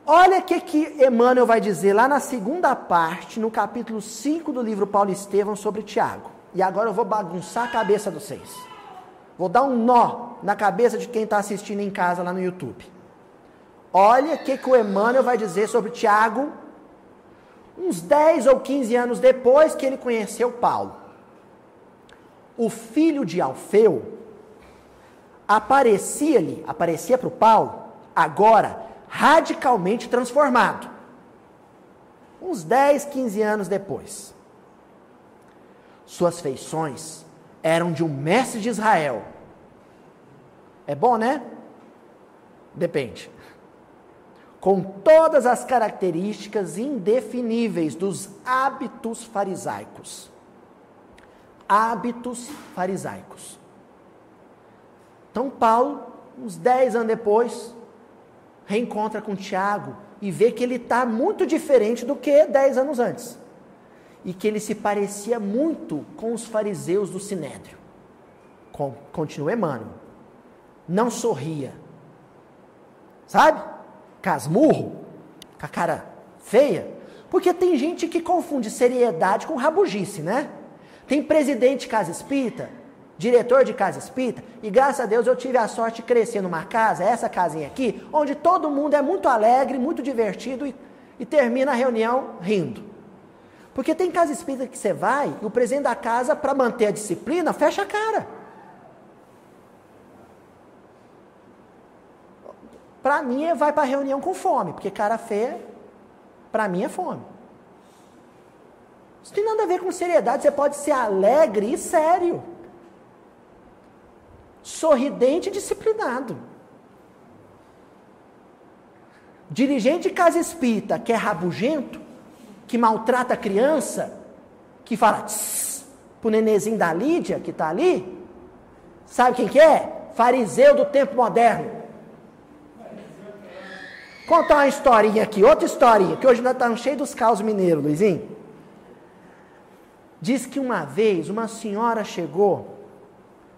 olha o que, que Emmanuel vai dizer lá na segunda parte, no capítulo 5 do livro Paulo Estevão, sobre Tiago. E agora eu vou bagunçar a cabeça de vocês. Vou dar um nó na cabeça de quem está assistindo em casa lá no YouTube. Olha o que, que o Emmanuel vai dizer sobre Tiago, uns 10 ou 15 anos depois que ele conheceu Paulo. O filho de Alfeu aparecia-lhe, aparecia para o Paulo, agora radicalmente transformado. Uns 10, 15 anos depois. Suas feições eram de um mestre de Israel. É bom, né? Depende. Com todas as características indefiníveis dos hábitos farisaicos. Hábitos farisaicos. Então, Paulo, uns 10 anos depois, reencontra com Tiago e vê que ele está muito diferente do que 10 anos antes e que ele se parecia muito com os fariseus do Sinédrio. Continua Emmanuel. Não sorria. Sabe? Casmurro, com a cara feia. Porque tem gente que confunde seriedade com rabugice, né? Tem presidente de casa espírita, diretor de casa espírita, e graças a Deus eu tive a sorte de crescer numa casa, essa casinha aqui, onde todo mundo é muito alegre, muito divertido e, e termina a reunião rindo. Porque tem casa espírita que você vai e o presidente da casa, para manter a disciplina, fecha a cara. Para mim, é vai para a reunião com fome, porque cara feia, para mim, é fome. Isso tem nada a ver com seriedade, você pode ser alegre e sério. Sorridente e disciplinado. Dirigente de casa espírita que é rabugento, que maltrata a criança, que fala pro nenezinho da Lídia, que está ali, sabe quem que é? Fariseu do tempo moderno. Contar uma historinha aqui, outra historinha, que hoje nós estamos cheios dos caos mineiros, Luizinho. Diz que uma vez uma senhora chegou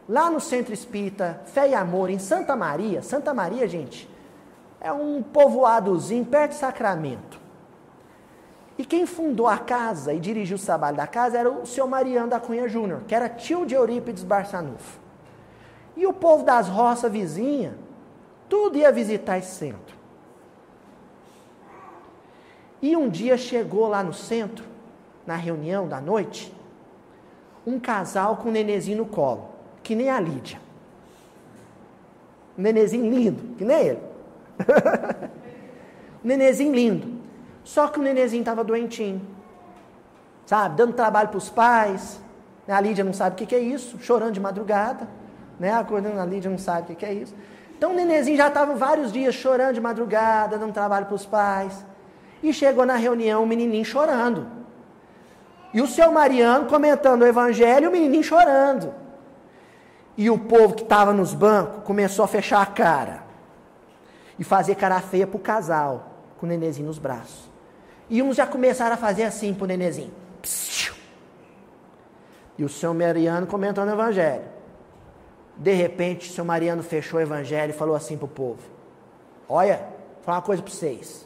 lá no Centro Espírita Fé e Amor, em Santa Maria. Santa Maria, gente, é um povoadozinho perto de Sacramento. E quem fundou a casa e dirigiu o trabalho da casa era o seu Mariano da Cunha Júnior, que era tio de Eurípides Barçanufo. E o povo das roças vizinhas Tudo ia visitar esse centro. E um dia chegou lá no centro, na reunião da noite, um casal com um nenezinho no colo, que nem a Lídia. Um nenezinho lindo, que nem ele. um nenezinho lindo. Só que o nenezinho estava doentinho. Sabe, dando trabalho para os pais. A Lídia não sabe o que, que é isso, chorando de madrugada. Né? Acordando, a Lídia não sabe o que, que é isso. Então o nenezinho já estava vários dias chorando de madrugada, dando trabalho para os pais. E chegou na reunião o menininho chorando. E o seu Mariano comentando o evangelho e o menininho chorando. E o povo que estava nos bancos começou a fechar a cara. E fazer cara feia para o casal, com o nenezinho nos braços. E uns já começaram a fazer assim para o nenezinho. E o seu Mariano comentando o evangelho. De repente, o seu Mariano fechou o evangelho e falou assim para o povo: Olha, vou falar uma coisa para vocês.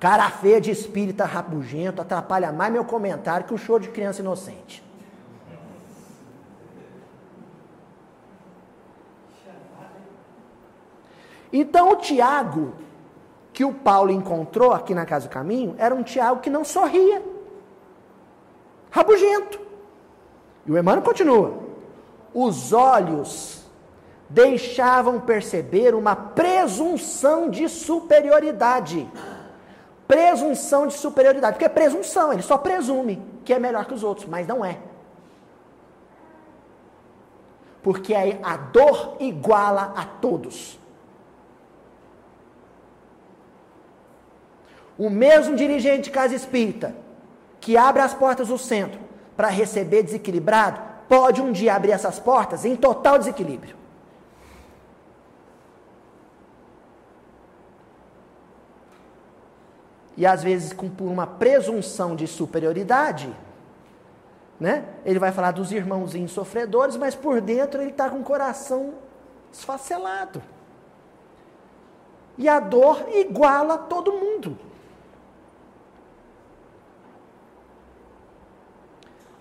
Cara feia de espírita rabugento atrapalha mais meu comentário que o show de criança inocente. Então o Tiago, que o Paulo encontrou aqui na Casa do Caminho, era um Tiago que não sorria. Rabugento. E o Emmanuel continua. Os olhos deixavam perceber uma presunção de superioridade presunção de superioridade. Porque é presunção, ele só presume que é melhor que os outros, mas não é. Porque a dor iguala a todos. O mesmo dirigente de casa espírita que abre as portas do centro para receber desequilibrado, pode um dia abrir essas portas em total desequilíbrio. e às vezes com, por uma presunção de superioridade, né? Ele vai falar dos irmãozinhos sofredores, mas por dentro ele está com o coração esfacelado. E a dor iguala todo mundo.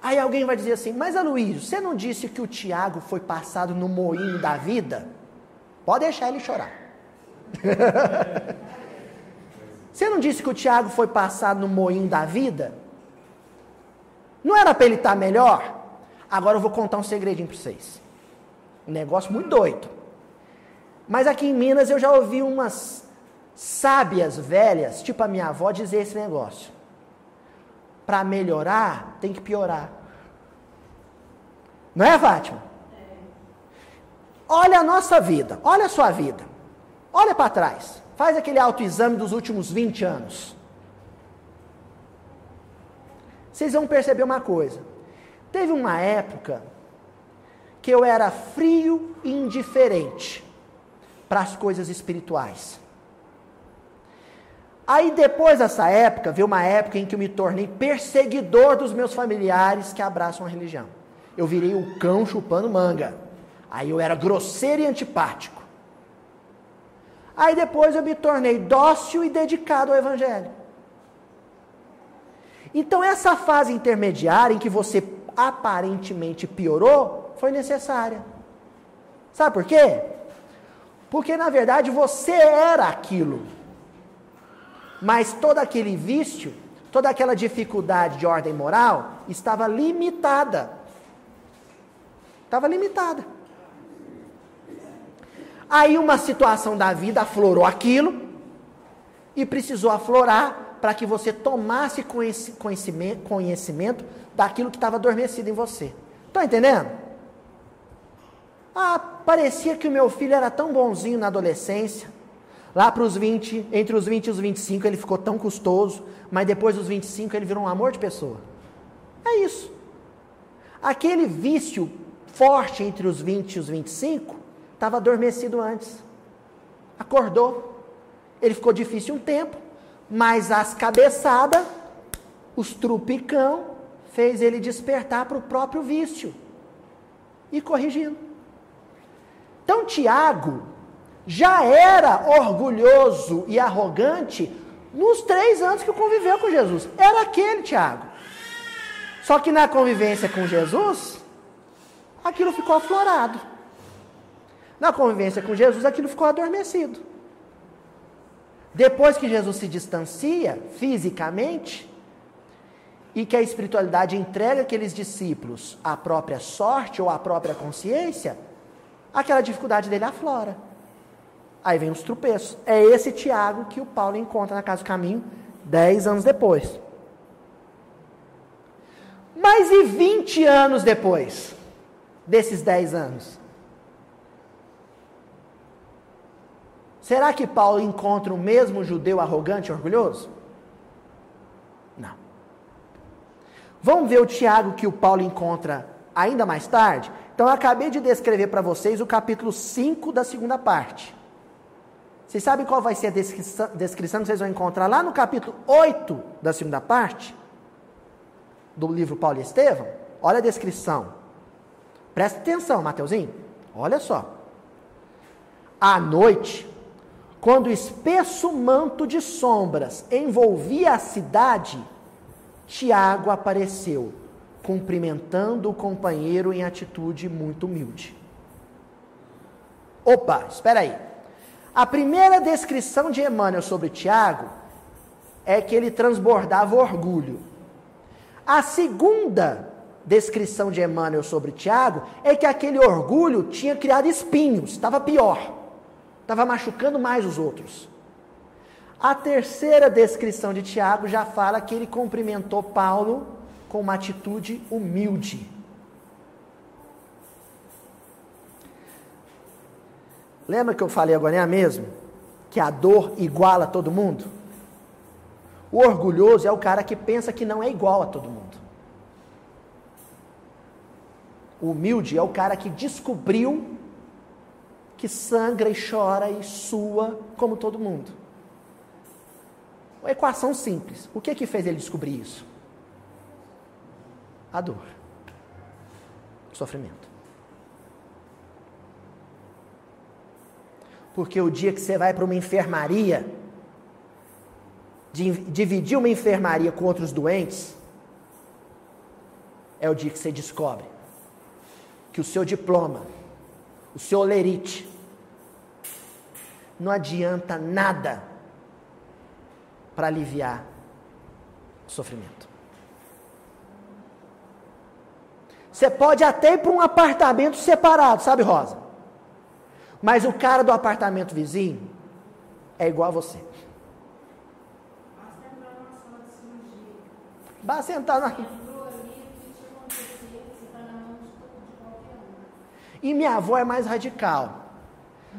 Aí alguém vai dizer assim, mas Aloysio, você não disse que o Tiago foi passado no moinho da vida? Pode deixar ele chorar. Você não disse que o Tiago foi passado no moinho da vida? Não era para ele estar tá melhor? Agora eu vou contar um segredinho para vocês. Um negócio muito doido. Mas aqui em Minas eu já ouvi umas sábias velhas, tipo a minha avó, dizer esse negócio. Para melhorar, tem que piorar. Não é, Fátima? Olha a nossa vida, olha a sua vida. Olha para trás. Faz aquele autoexame dos últimos 20 anos. Vocês vão perceber uma coisa. Teve uma época que eu era frio e indiferente para as coisas espirituais. Aí depois dessa época, veio uma época em que eu me tornei perseguidor dos meus familiares que abraçam a religião. Eu virei o cão chupando manga. Aí eu era grosseiro e antipático. Aí depois eu me tornei dócil e dedicado ao Evangelho. Então, essa fase intermediária em que você aparentemente piorou, foi necessária. Sabe por quê? Porque na verdade você era aquilo. Mas todo aquele vício, toda aquela dificuldade de ordem moral estava limitada. Estava limitada. Aí uma situação da vida aflorou aquilo e precisou aflorar para que você tomasse conhecimento, conhecimento daquilo que estava adormecido em você. Estão entendendo? Ah, parecia que o meu filho era tão bonzinho na adolescência. Lá para os 20, entre os 20 e os 25 ele ficou tão custoso, mas depois dos 25 ele virou um amor de pessoa. É isso. Aquele vício forte entre os 20 e os 25 Estava adormecido antes. Acordou. Ele ficou difícil um tempo, mas as cabeçadas, os trupicão, fez ele despertar para o próprio vício. E corrigindo. Então Tiago já era orgulhoso e arrogante nos três anos que conviveu com Jesus. Era aquele Tiago. Só que na convivência com Jesus, aquilo ficou aflorado. Na convivência com Jesus, aquilo ficou adormecido. Depois que Jesus se distancia fisicamente e que a espiritualidade entrega aqueles discípulos à própria sorte ou à própria consciência, aquela dificuldade dele aflora. Aí vem os tropeços. É esse Tiago que o Paulo encontra na casa do caminho dez anos depois. Mas e 20 anos depois desses 10 anos? Será que Paulo encontra o mesmo judeu arrogante e orgulhoso? Não. Vamos ver o Tiago que o Paulo encontra ainda mais tarde? Então, eu acabei de descrever para vocês o capítulo 5 da segunda parte. Vocês sabem qual vai ser a descrição, descrição que vocês vão encontrar lá no capítulo 8 da segunda parte? Do livro Paulo e Estevão? Olha a descrição. Presta atenção, Mateuzinho. Olha só. À noite, quando o espesso manto de sombras envolvia a cidade, Tiago apareceu, cumprimentando o companheiro em atitude muito humilde. Opa, espera aí. A primeira descrição de Emmanuel sobre Tiago é que ele transbordava orgulho. A segunda descrição de Emmanuel sobre Tiago é que aquele orgulho tinha criado espinhos, estava pior estava machucando mais os outros. A terceira descrição de Tiago já fala que ele cumprimentou Paulo com uma atitude humilde. Lembra que eu falei agora é mesmo? Que a dor iguala todo mundo? O orgulhoso é o cara que pensa que não é igual a todo mundo. O humilde é o cara que descobriu que sangra e chora e sua como todo mundo. Uma equação simples. O que que fez ele descobrir isso? A dor. O sofrimento. Porque o dia que você vai para uma enfermaria, dividir uma enfermaria com outros doentes, é o dia que você descobre que o seu diploma o seu olerite. Não adianta nada para aliviar o sofrimento. Você pode até ir para um apartamento separado, sabe, Rosa? Mas o cara do apartamento vizinho é igual a você. Basta entrar na E minha avó é mais radical.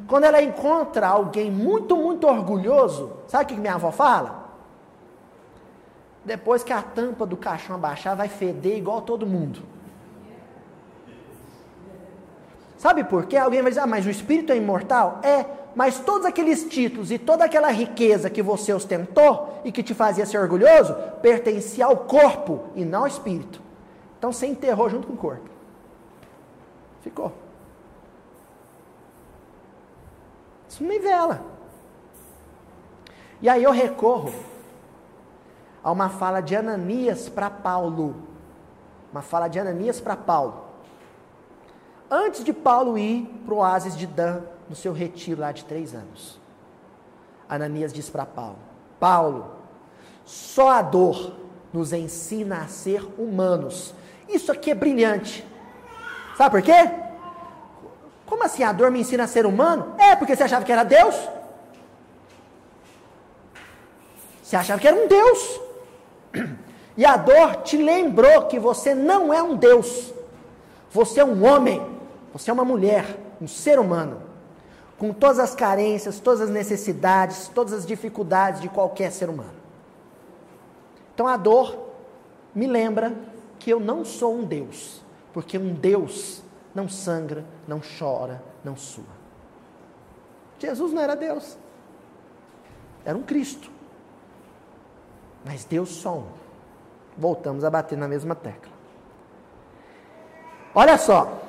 Quando ela encontra alguém muito, muito orgulhoso, sabe o que minha avó fala? Depois que a tampa do caixão abaixar, vai feder igual todo mundo. Sabe por quê? Alguém vai dizer, ah, mas o espírito é imortal? É, mas todos aqueles títulos e toda aquela riqueza que você ostentou e que te fazia ser orgulhoso, pertencia ao corpo e não ao espírito. Então você enterrou junto com o corpo. Ficou. Isso nivela. E aí eu recorro a uma fala de Ananias para Paulo. Uma fala de Ananias para Paulo. Antes de Paulo ir para o oásis de Dan, no seu retiro lá de três anos. Ananias diz para Paulo: Paulo, só a dor nos ensina a ser humanos. Isso aqui é brilhante. Sabe por quê? Como assim a dor me ensina a ser humano? É, porque você achava que era Deus? Você achava que era um Deus. E a dor te lembrou que você não é um Deus. Você é um homem. Você é uma mulher, um ser humano. Com todas as carências, todas as necessidades, todas as dificuldades de qualquer ser humano. Então a dor me lembra que eu não sou um Deus. Porque um Deus não sangra, não chora, não sua. Jesus não era Deus, era um Cristo. Mas Deus só um. Voltamos a bater na mesma tecla. Olha só.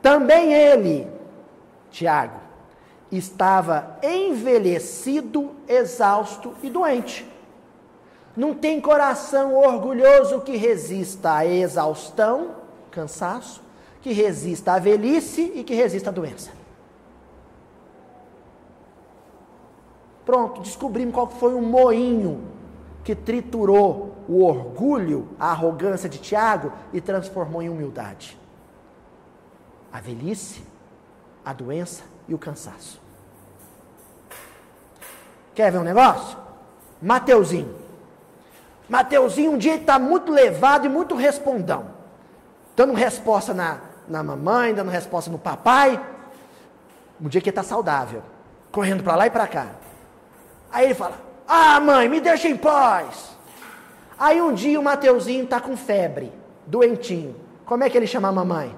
Também ele, Tiago, estava envelhecido, exausto e doente. Não tem coração orgulhoso que resista à exaustão, cansaço, que resista à velhice e que resista à doença. Pronto, descobrimos qual foi o moinho que triturou o orgulho, a arrogância de Tiago e transformou em humildade. A velhice, a doença e o cansaço. Quer ver um negócio? Mateuzinho. Mateuzinho um dia ele está muito levado e muito respondão, dando resposta na, na mamãe, dando resposta no papai. Um dia que ele está saudável. Correndo para lá e para cá. Aí ele fala: Ah, mãe, me deixa em paz. Aí um dia o Mateuzinho está com febre, doentinho. Como é que ele chama a mamãe?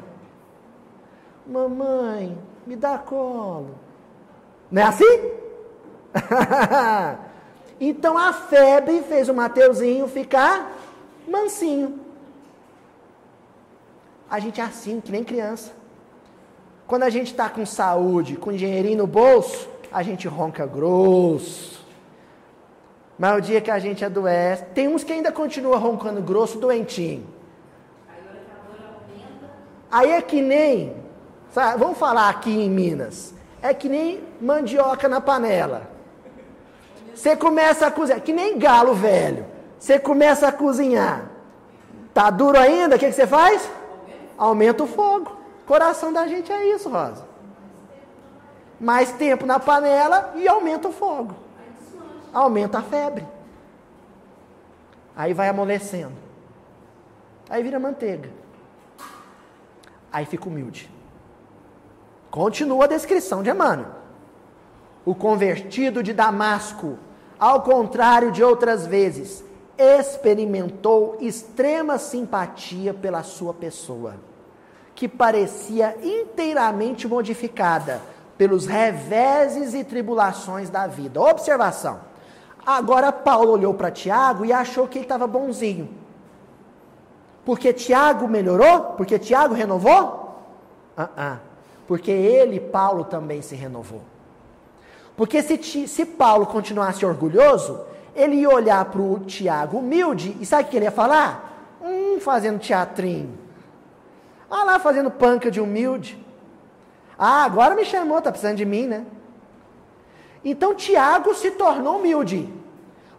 Mamãe, me dá colo. Não é assim? então a febre fez o Mateuzinho ficar mansinho. A gente é assim, que nem criança. Quando a gente está com saúde, com dinheirinho no bolso, a gente ronca grosso. Mas o dia que a gente adoece, tem uns que ainda continua roncando grosso, doentinho. Aí é que nem, sabe, vamos falar aqui em Minas, é que nem mandioca na panela. Você começa a cozinhar, que nem galo velho. Você começa a cozinhar. Tá duro ainda? O que, que você faz? Aumenta o fogo. Coração da gente é isso, Rosa. Mais tempo na panela e aumenta o fogo. Aumenta a febre. Aí vai amolecendo. Aí vira manteiga. Aí fica humilde. Continua a descrição de Emmanuel. O convertido de Damasco ao contrário de outras vezes, experimentou extrema simpatia pela sua pessoa, que parecia inteiramente modificada pelos reveses e tribulações da vida. Observação. Agora Paulo olhou para Tiago e achou que ele estava bonzinho. Porque Tiago melhorou? Porque Tiago renovou? Uh -uh. Porque ele, Paulo, também se renovou. Porque se, se Paulo continuasse orgulhoso, ele ia olhar para o Tiago humilde e sabe o que ele ia falar? Hum, fazendo teatrinho. Ah lá, fazendo panca de humilde. Ah, agora me chamou, tá precisando de mim, né? Então Tiago se tornou humilde.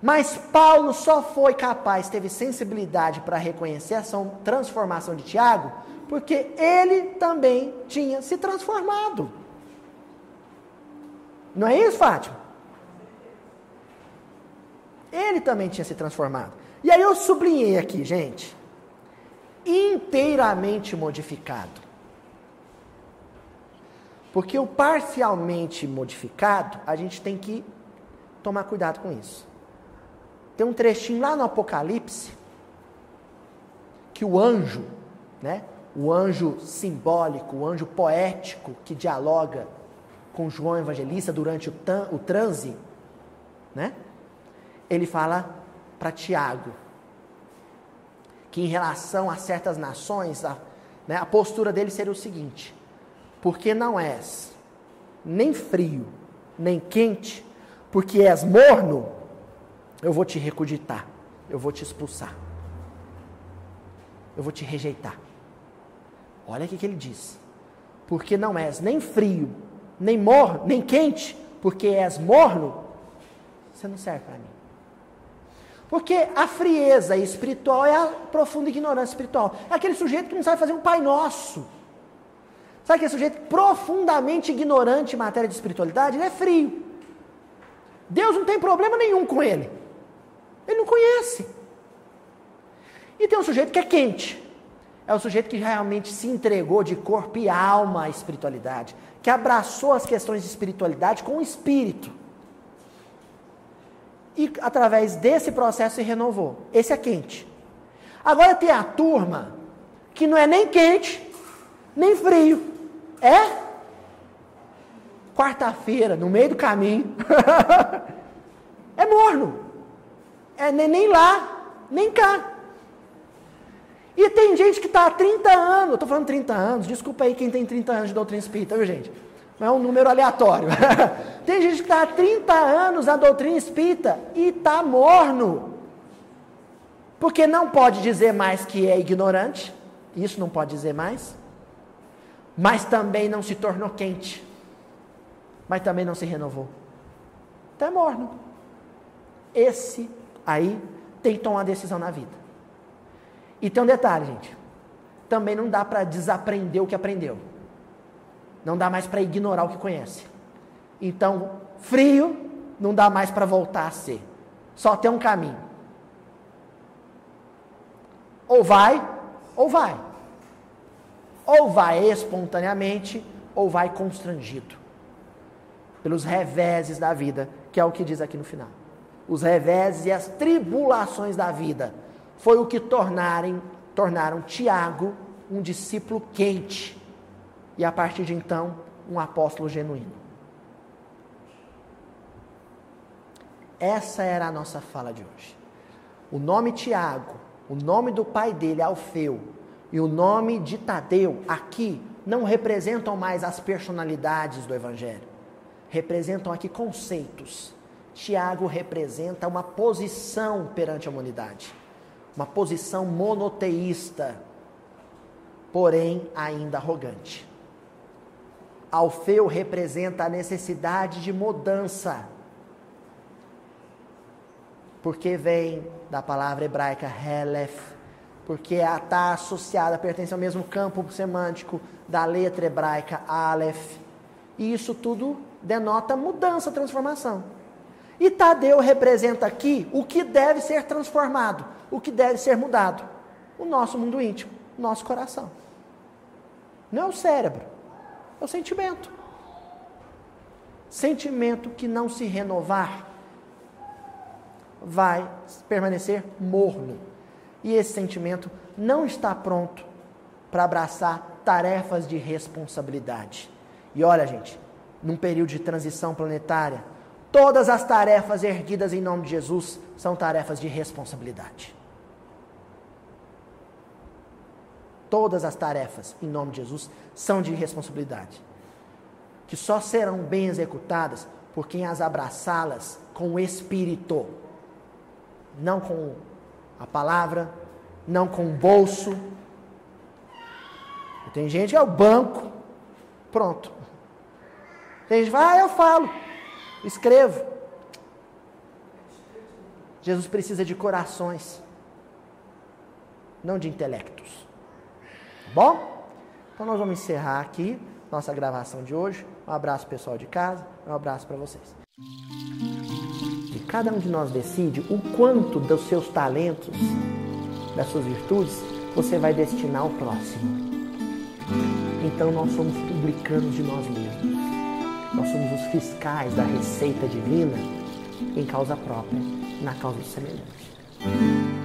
Mas Paulo só foi capaz, teve sensibilidade para reconhecer essa transformação de Tiago, porque ele também tinha se transformado. Não é isso, Fátima? Ele também tinha se transformado. E aí eu sublinhei aqui, gente. Inteiramente modificado. Porque o parcialmente modificado, a gente tem que tomar cuidado com isso. Tem um trechinho lá no Apocalipse que o anjo, né? O anjo simbólico, o anjo poético que dialoga com João Evangelista durante o, o transe, né? Ele fala para Tiago que em relação a certas nações, a, né, a postura dele seria o seguinte: porque não és nem frio, nem quente, porque és morno, eu vou te recuditar, eu vou te expulsar, eu vou te rejeitar. Olha o que ele diz: porque não és nem frio, nem morno, nem quente, porque és morno, você não serve para mim. Porque a frieza espiritual é a profunda ignorância espiritual. É aquele sujeito que não sabe fazer um Pai Nosso. Sabe aquele sujeito profundamente ignorante em matéria de espiritualidade? Ele é frio. Deus não tem problema nenhum com ele. Ele não conhece. E tem um sujeito que é quente. É o sujeito que realmente se entregou de corpo e alma à espiritualidade que abraçou as questões de espiritualidade com o espírito. E através desse processo se renovou. Esse é quente. Agora tem a turma que não é nem quente, nem frio. É quarta-feira, no meio do caminho. é morno. É nem lá, nem cá. E tem gente que está há 30 anos, estou falando 30 anos, desculpa aí quem tem 30 anos de doutrina espírita, viu gente? Não é um número aleatório. tem gente que está há 30 anos na doutrina espírita e está morno. Porque não pode dizer mais que é ignorante, isso não pode dizer mais, mas também não se tornou quente, mas também não se renovou. até morno. Esse aí tem que tomar decisão na vida. E tem um detalhe, gente. Também não dá para desaprender o que aprendeu. Não dá mais para ignorar o que conhece. Então, frio não dá mais para voltar a ser. Só tem um caminho. Ou vai, ou vai. Ou vai espontaneamente, ou vai constrangido. Pelos reveses da vida, que é o que diz aqui no final. Os reveses e as tribulações da vida foi o que tornarem, tornaram Tiago um discípulo quente. E a partir de então, um apóstolo genuíno. Essa era a nossa fala de hoje. O nome Tiago, o nome do pai dele, Alfeu, e o nome de Tadeu, aqui, não representam mais as personalidades do Evangelho. Representam aqui conceitos. Tiago representa uma posição perante a humanidade. Uma posição monoteísta, porém ainda arrogante. Alfeu representa a necessidade de mudança porque vem da palavra hebraica helef, porque está associada, pertence ao mesmo campo semântico da letra hebraica aleph. E isso tudo denota mudança, transformação. E Tadeu representa aqui o que deve ser transformado, o que deve ser mudado. O nosso mundo íntimo, nosso coração. Não é o cérebro, é o sentimento. Sentimento que não se renovar vai permanecer morno. E esse sentimento não está pronto para abraçar tarefas de responsabilidade. E olha, gente, num período de transição planetária, todas as tarefas erguidas em nome de Jesus são tarefas de responsabilidade. Todas as tarefas em nome de Jesus são de responsabilidade, que só serão bem executadas por quem as abraçá-las com o espírito não com a palavra, não com o bolso. Tem gente que é o banco, pronto. Tem gente que fala, ah, eu falo, escrevo. Jesus precisa de corações, não de intelectos. Bom? Então nós vamos encerrar aqui nossa gravação de hoje. Um abraço pessoal de casa, um abraço para vocês. Cada um de nós decide o quanto dos seus talentos, das suas virtudes, você vai destinar ao próximo. Então nós somos publicanos de nós mesmos. Nós somos os fiscais da receita divina em causa própria, na causa do semelhante.